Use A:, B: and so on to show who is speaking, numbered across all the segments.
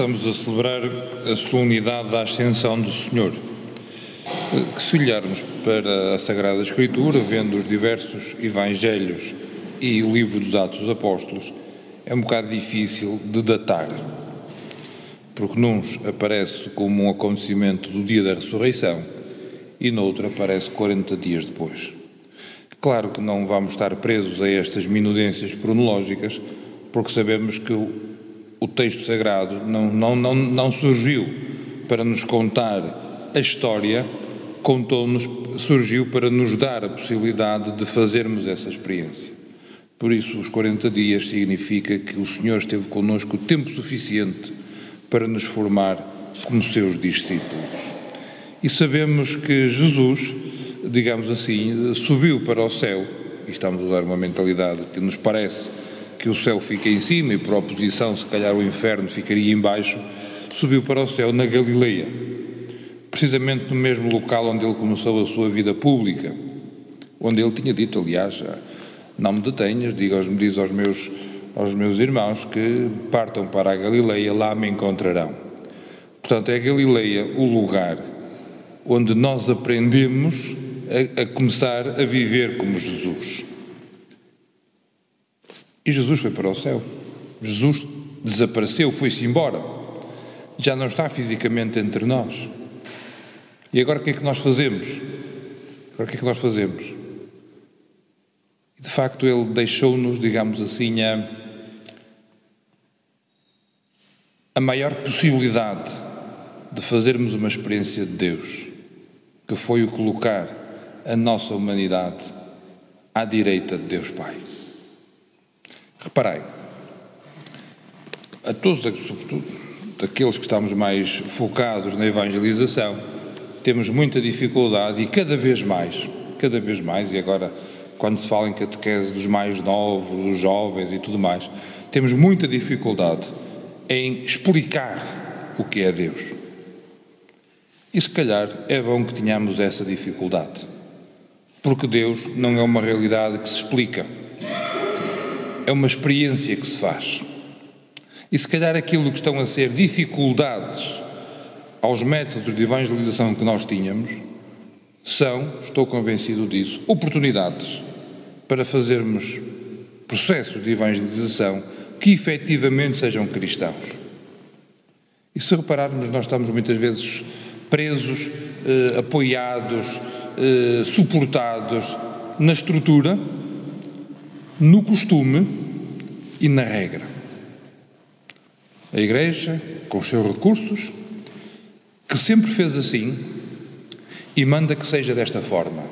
A: estamos a celebrar a solenidade da Ascensão do Senhor. Se olharmos para a Sagrada Escritura, vendo os diversos Evangelhos e o livro dos Atos dos Apóstolos, é um bocado difícil de datar, porque nos aparece como um acontecimento do dia da ressurreição e noutro aparece 40 dias depois. Claro que não vamos estar presos a estas minudências cronológicas, porque sabemos que o texto sagrado não, não, não, não surgiu para nos contar a história, contou-nos, surgiu para nos dar a possibilidade de fazermos essa experiência. Por isso, os 40 dias significa que o Senhor esteve connosco tempo suficiente para nos formar como seus discípulos. E sabemos que Jesus, digamos assim, subiu para o céu, e estamos a usar uma mentalidade que nos parece que o céu fica em cima e por oposição, se calhar o inferno ficaria embaixo, subiu para o céu na Galileia, precisamente no mesmo local onde ele começou a sua vida pública, onde ele tinha dito, aliás, não me detenhas, diga, diz aos meus, aos meus irmãos que partam para a Galileia, lá me encontrarão. Portanto, é a Galileia o lugar onde nós aprendemos a, a começar a viver como Jesus. E Jesus foi para o céu. Jesus desapareceu, foi-se embora. Já não está fisicamente entre nós. E agora o que é que nós fazemos? Agora o que é que nós fazemos? De facto, ele deixou-nos, digamos assim, a, a maior possibilidade de fazermos uma experiência de Deus, que foi o colocar a nossa humanidade à direita de Deus Pai. Reparei, a todos, sobretudo daqueles que estamos mais focados na evangelização, temos muita dificuldade e cada vez mais, cada vez mais, e agora quando se fala em catequese dos mais novos, dos jovens e tudo mais, temos muita dificuldade em explicar o que é Deus. E se calhar é bom que tenhamos essa dificuldade, porque Deus não é uma realidade que se explica é uma experiência que se faz. E se calhar aquilo que estão a ser dificuldades aos métodos de evangelização que nós tínhamos, são, estou convencido disso, oportunidades para fazermos processos de evangelização que efetivamente sejam cristãos. E se repararmos, nós estamos muitas vezes presos, eh, apoiados, eh, suportados na estrutura, no costume e na regra. A Igreja, com os seus recursos, que sempre fez assim e manda que seja desta forma.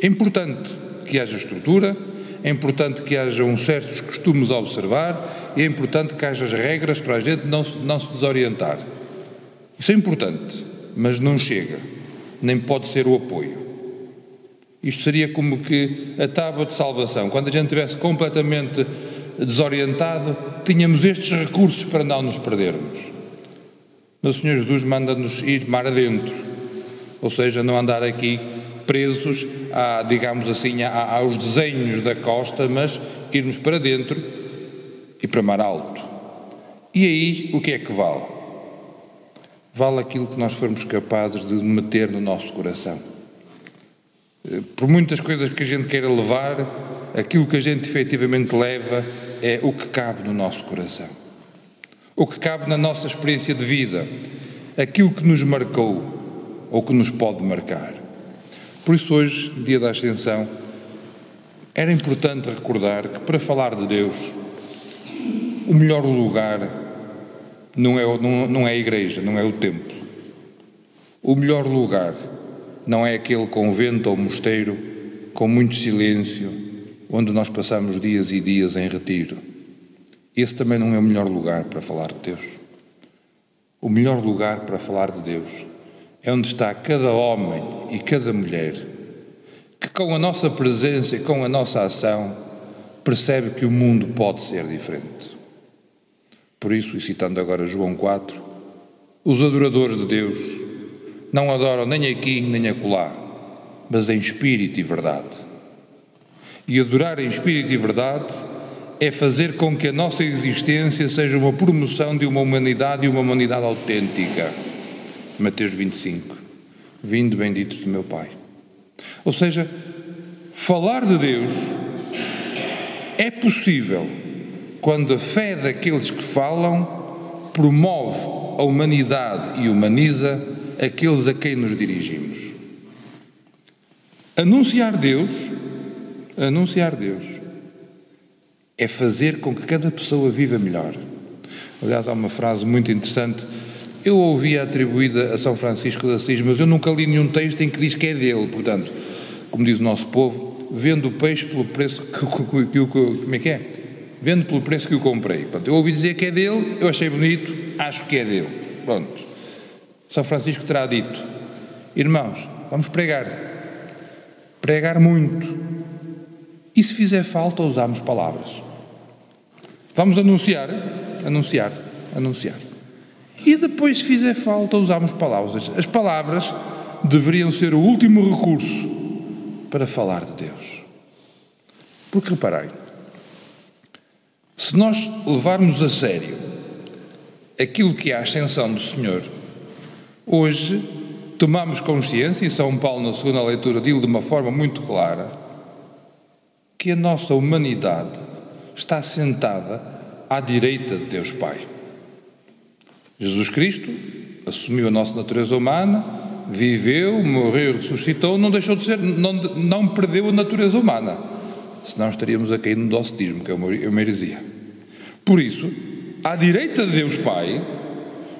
A: É importante que haja estrutura, é importante que haja uns certos costumes a observar e é importante que haja as regras para a gente não, não se desorientar. Isso é importante, mas não chega, nem pode ser o apoio. Isto seria como que a tábua de salvação, quando a gente estivesse completamente desorientado, tínhamos estes recursos para não nos perdermos. Mas o Senhor Jesus manda-nos ir mar adentro, ou seja, não andar aqui presos, a, digamos assim, a, aos desenhos da costa, mas irmos para dentro e para mar alto. E aí, o que é que vale? Vale aquilo que nós formos capazes de meter no nosso coração. Eh, por muitas coisas que a gente queira levar, aquilo que a gente efetivamente leva é o que cabe no nosso coração, o que cabe na nossa experiência de vida, aquilo que nos marcou ou que nos pode marcar. Por isso, hoje, dia da Ascensão, era importante recordar que para falar de Deus, o melhor lugar não é, não, não é a igreja, não é o templo. O melhor lugar não é aquele convento ou mosteiro com muito silêncio, onde nós passamos dias e dias em retiro. Esse também não é o melhor lugar para falar de Deus. O melhor lugar para falar de Deus é onde está cada homem e cada mulher que, com a nossa presença e com a nossa ação, percebe que o mundo pode ser diferente. Por isso, e citando agora João 4, os adoradores de Deus não adoram nem aqui nem acolá, mas em espírito e verdade. E adorar em espírito e verdade é fazer com que a nossa existência seja uma promoção de uma humanidade e uma humanidade autêntica. Mateus 25. Vindo benditos do meu Pai. Ou seja, falar de Deus é possível quando a fé daqueles que falam promove a humanidade e humaniza aqueles a quem nos dirigimos. Anunciar Deus, anunciar Deus, é fazer com que cada pessoa viva melhor. Aliás, há uma frase muito interessante. Eu ouvia atribuída a São Francisco de Assis, mas eu nunca li nenhum texto em que diz que é dele. Portanto, como diz o nosso povo, vendo o peixe pelo preço que, que, que, que como é que é? Vendo pelo preço que o comprei. Portanto, eu ouvi dizer que é dele, eu achei bonito, acho que é dele. Pronto. São Francisco terá dito: Irmãos, vamos pregar. Pregar muito. E se fizer falta, usamos palavras. Vamos anunciar, anunciar, anunciar. E depois, se fizer falta, usamos palavras. As palavras deveriam ser o último recurso para falar de Deus. Porque reparei, se nós levarmos a sério aquilo que é a ascensão do Senhor, hoje tomamos consciência, e São Paulo, na segunda leitura, diz de uma forma muito clara, que a nossa humanidade está sentada à direita de Deus Pai. Jesus Cristo assumiu a nossa natureza humana, viveu, morreu, ressuscitou, não deixou de ser, não, não perdeu a natureza humana. Senão estaríamos a cair no docetismo, que é uma heresia. Por isso, à direita de Deus Pai,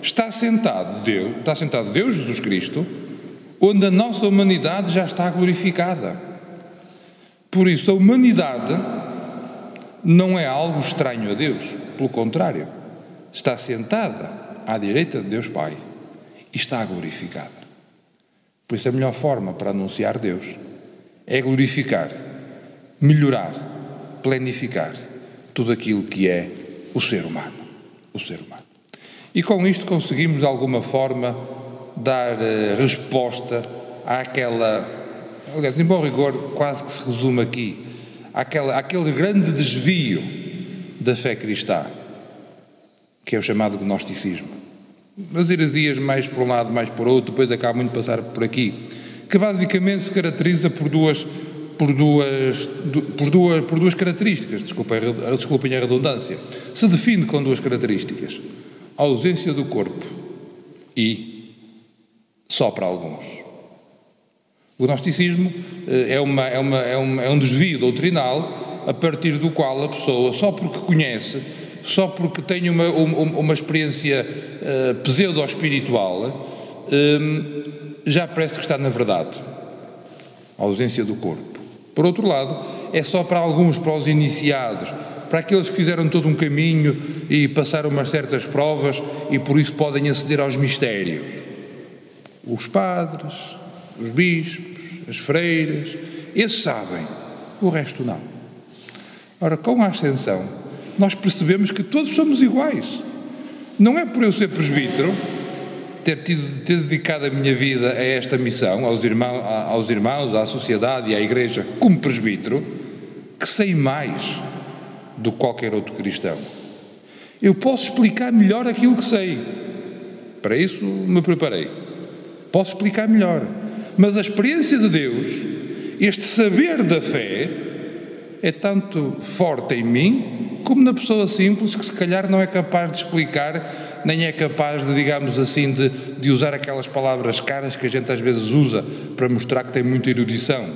A: está sentado Deus, está sentado Deus Jesus Cristo, onde a nossa humanidade já está glorificada. Por isso, a humanidade não é algo estranho a Deus, pelo contrário, está sentada à direita de Deus Pai e está glorificada. Por isso, a melhor forma para anunciar Deus é glorificar, melhorar, planificar tudo aquilo que é o ser humano. O ser humano. E com isto conseguimos, de alguma forma, dar uh, resposta àquela, aliás, em bom rigor, quase que se resume aqui, àquela, àquele grande desvio da fé cristã, que é o chamado gnosticismo. As heresias mais por um lado, mais por outro, depois acaba muito de passar por aqui, que basicamente se caracteriza por duas por duas, por duas, por duas características, desculpem, desculpem a redundância. Se define com duas características: ausência do corpo e só para alguns. O gnosticismo eh, é, uma, é, uma, é, uma, é um desvio doutrinal a partir do qual a pessoa, só porque conhece, só porque tem uma, uma, uma experiência uh, pseudo-espiritual, uh, já parece que está na verdade. A ausência do corpo. Por outro lado, é só para alguns, para os iniciados, para aqueles que fizeram todo um caminho e passaram umas certas provas e por isso podem aceder aos mistérios. Os padres, os bispos, as freiras, esses sabem, o resto não. Ora, com a ascensão, nós percebemos que todos somos iguais. Não é por eu ser presbítero ter, tido, ter dedicado a minha vida a esta missão, aos irmãos, aos irmãos, à sociedade e à Igreja, como presbítero, que sei mais do que qualquer outro cristão. Eu posso explicar melhor aquilo que sei. Para isso me preparei. Posso explicar melhor. Mas a experiência de Deus, este saber da fé, é tanto forte em mim como na pessoa simples que se calhar não é capaz de explicar, nem é capaz de, digamos assim, de, de usar aquelas palavras caras que a gente às vezes usa para mostrar que tem muita erudição.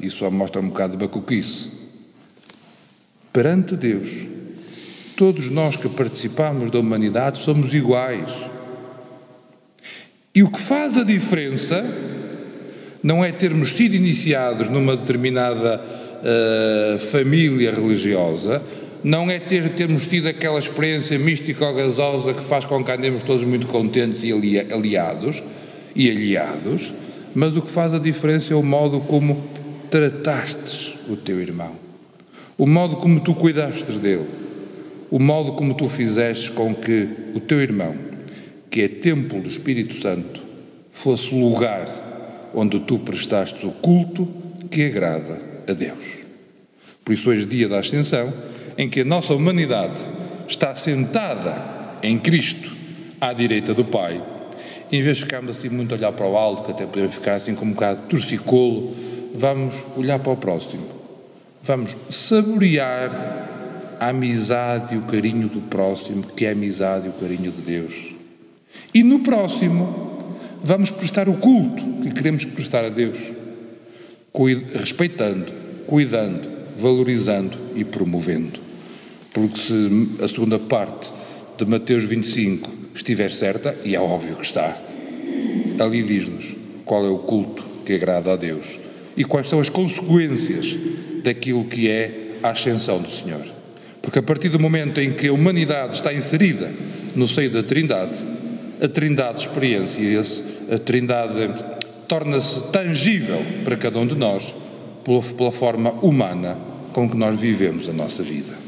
A: Isso só mostra um bocado de bacuquice. Perante Deus, todos nós que participamos da humanidade somos iguais. E o que faz a diferença não é termos sido iniciados numa determinada uh, família religiosa, não é ter, termos tido aquela experiência mística ou gasosa que faz com que andemos todos muito contentes e aliados e aliados, mas o que faz a diferença é o modo como tratastes o teu irmão, o modo como tu cuidastes dele, o modo como tu fizeste com que o teu irmão, que é templo do Espírito Santo, fosse lugar onde tu prestastes o culto que agrada a Deus. Por isso, hoje, dia da Ascensão, em que a nossa humanidade está sentada em Cristo à direita do Pai, em vez de ficarmos assim muito a olhar para o alto, que até podemos ficar assim com um bocado torcicolo, vamos olhar para o próximo. Vamos saborear a amizade e o carinho do próximo, que é a amizade e o carinho de Deus. E no próximo, vamos prestar o culto que queremos prestar a Deus, respeitando, cuidando, valorizando e promovendo. Porque se a segunda parte de Mateus 25 estiver certa, e é óbvio que está, ali diz-nos qual é o culto que agrada a Deus e quais são as consequências daquilo que é a ascensão do Senhor. Porque a partir do momento em que a humanidade está inserida no seio da Trindade, a Trindade experiencia-se, a Trindade torna-se tangível para cada um de nós pela forma humana com que nós vivemos a nossa vida.